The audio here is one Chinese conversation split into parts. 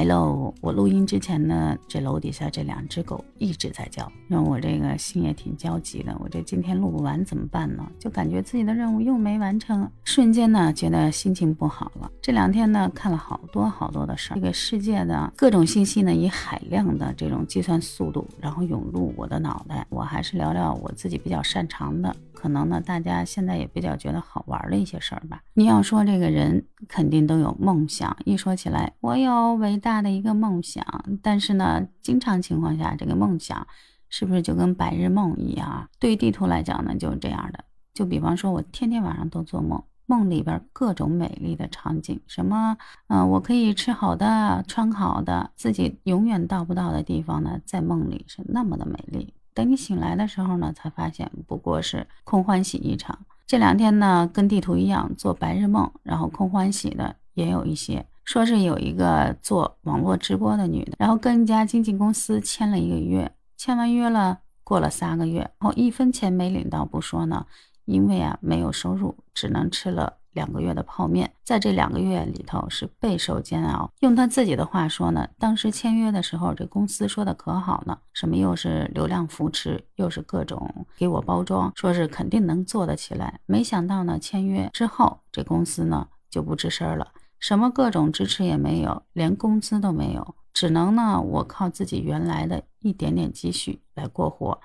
来喽！我录音之前呢，这楼底下这两只狗一直在叫，让我这个心也挺焦急的。我这今天录不完怎么办呢？就感觉自己的任务又没完成，瞬间呢觉得心情不好了。这两天呢看了好多好多的事儿，这个世界的各种信息呢以海量的这种计算速度，然后涌入我的脑袋。我还是聊聊我自己比较擅长的。可能呢，大家现在也比较觉得好玩的一些事儿吧。你要说这个人肯定都有梦想，一说起来，我有伟大大的一个梦想，但是呢，经常情况下，这个梦想是不是就跟白日梦一样？对于地图来讲呢，就是这样的。就比方说，我天天晚上都做梦，梦里边各种美丽的场景，什么，嗯，我可以吃好的，穿好的，自己永远到不到的地方呢，在梦里是那么的美丽。等你醒来的时候呢，才发现不过是空欢喜一场。这两天呢，跟地图一样做白日梦，然后空欢喜的也有一些。说是有一个做网络直播的女的，然后跟一家经纪公司签了一个约，签完约了，过了三个月，然后一分钱没领到不说呢，因为啊没有收入，只能吃了。两个月的泡面，在这两个月里头是备受煎熬。用他自己的话说呢，当时签约的时候，这公司说的可好呢，什么又是流量扶持，又是各种给我包装，说是肯定能做得起来。没想到呢，签约之后，这公司呢就不吱声了，什么各种支持也没有，连工资都没有，只能呢我靠自己原来的一点点积蓄来过活。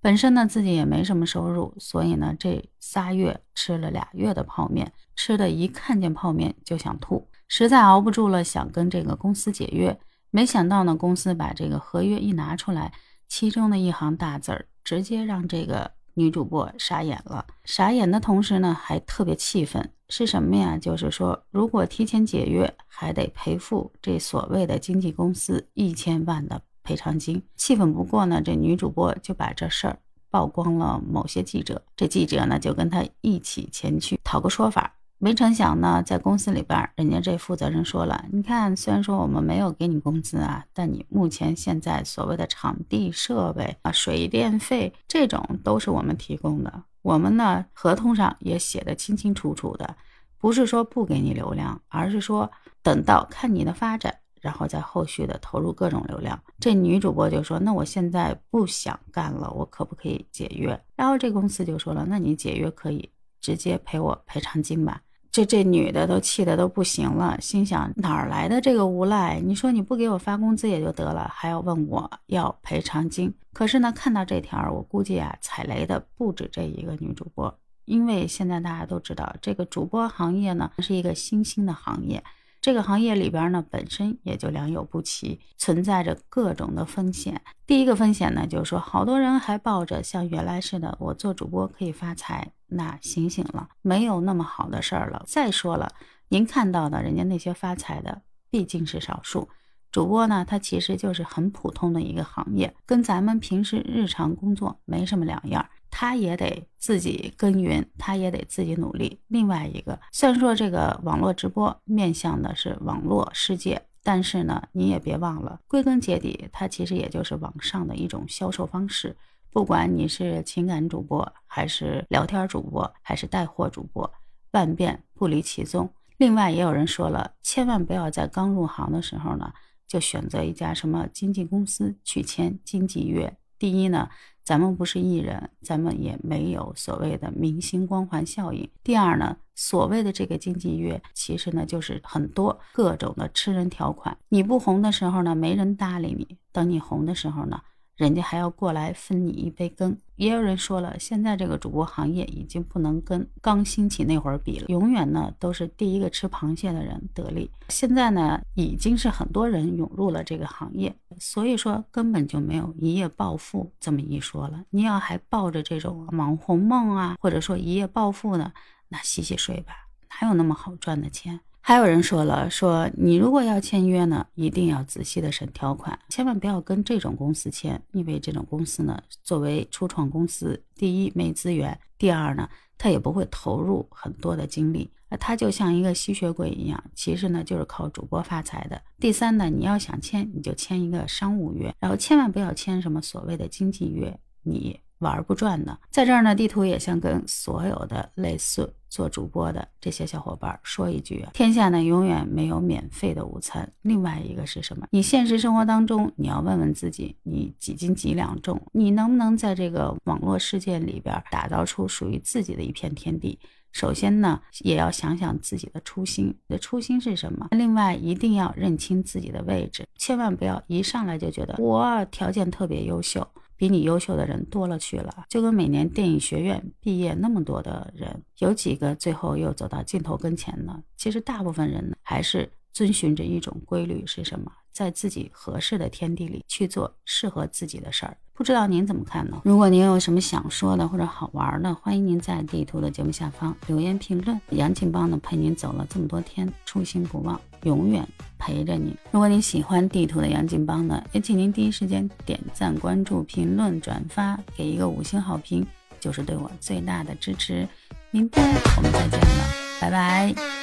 本身呢自己也没什么收入，所以呢这仨月吃了俩月的泡面，吃的一看见泡面就想吐，实在熬不住了，想跟这个公司解约。没想到呢公司把这个合约一拿出来，其中的一行大字儿，直接让这个女主播傻眼了。傻眼的同时呢还特别气愤，是什么呀？就是说如果提前解约，还得赔付这所谓的经纪公司一千万的。赔偿金，气愤不过呢，这女主播就把这事儿曝光了某些记者，这记者呢就跟他一起前去讨个说法。没成想呢，在公司里边，人家这负责人说了，你看，虽然说我们没有给你工资啊，但你目前现在所谓的场地设备啊、水电费这种都是我们提供的，我们呢合同上也写的清清楚楚的，不是说不给你流量，而是说等到看你的发展。然后再后续的投入各种流量，这女主播就说：“那我现在不想干了，我可不可以解约？”然后这公司就说了：“那你解约可以直接赔我赔偿金吧。”这这女的都气得都不行了，心想哪儿来的这个无赖？你说你不给我发工资也就得了，还要问我要赔偿金？可是呢，看到这条，我估计啊，踩雷的不止这一个女主播，因为现在大家都知道，这个主播行业呢是一个新兴的行业。这个行业里边呢，本身也就良莠不齐，存在着各种的风险。第一个风险呢，就是说，好多人还抱着像原来似的，我做主播可以发财，那醒醒了，没有那么好的事儿了。再说了，您看到的人家那些发财的，毕竟是少数。主播呢，他其实就是很普通的一个行业，跟咱们平时日常工作没什么两样。他也得自己耕耘，他也得自己努力。另外一个，虽然说这个网络直播面向的是网络世界，但是呢，你也别忘了，归根结底，它其实也就是网上的一种销售方式。不管你是情感主播，还是聊天主播，还是带货主播，万变不离其宗。另外，也有人说了，千万不要在刚入行的时候呢，就选择一家什么经纪公司去签经纪约。第一呢。咱们不是艺人，咱们也没有所谓的明星光环效应。第二呢，所谓的这个经济约，其实呢就是很多各种的吃人条款。你不红的时候呢，没人搭理你；等你红的时候呢。人家还要过来分你一杯羹。也有人说了，现在这个主播行业已经不能跟刚兴起那会儿比了，永远呢都是第一个吃螃蟹的人得利。现在呢，已经是很多人涌入了这个行业，所以说根本就没有一夜暴富这么一说了。你要还抱着这种网红梦啊，或者说一夜暴富呢，那洗洗睡吧，哪有那么好赚的钱？还有人说了，说你如果要签约呢，一定要仔细的审条款，千万不要跟这种公司签，因为这种公司呢，作为初创公司，第一没资源，第二呢，他也不会投入很多的精力，啊，他就像一个吸血鬼一样，其实呢就是靠主播发财的。第三呢，你要想签，你就签一个商务约，然后千万不要签什么所谓的经纪约，你玩不转的。在这儿呢，地图也想跟所有的类似做主播的这些小伙伴说一句：天下呢永远没有免费的午餐。另外一个是什么？你现实生活当中，你要问问自己，你几斤几两重？你能不能在这个网络世界里边打造出属于自己的一片天地？首先呢，也要想想自己的初心，你的初心是什么？另外，一定要认清自己的位置，千万不要一上来就觉得我条件特别优秀，比你优秀的人多了去了。就跟每年电影学院毕业那么多的人，有几个最后又走到镜头跟前呢？其实大部分人呢，还是遵循着一种规律，是什么？在自己合适的天地里去做适合自己的事儿，不知道您怎么看呢？如果您有什么想说的或者好玩的，欢迎您在地图的节目下方留言评论。杨劲邦呢陪您走了这么多天，初心不忘，永远陪着你。如果你喜欢地图的杨劲邦呢，也请您第一时间点赞、关注、评论、转发，给一个五星好评，就是对我最大的支持。明天我们再见了，拜拜。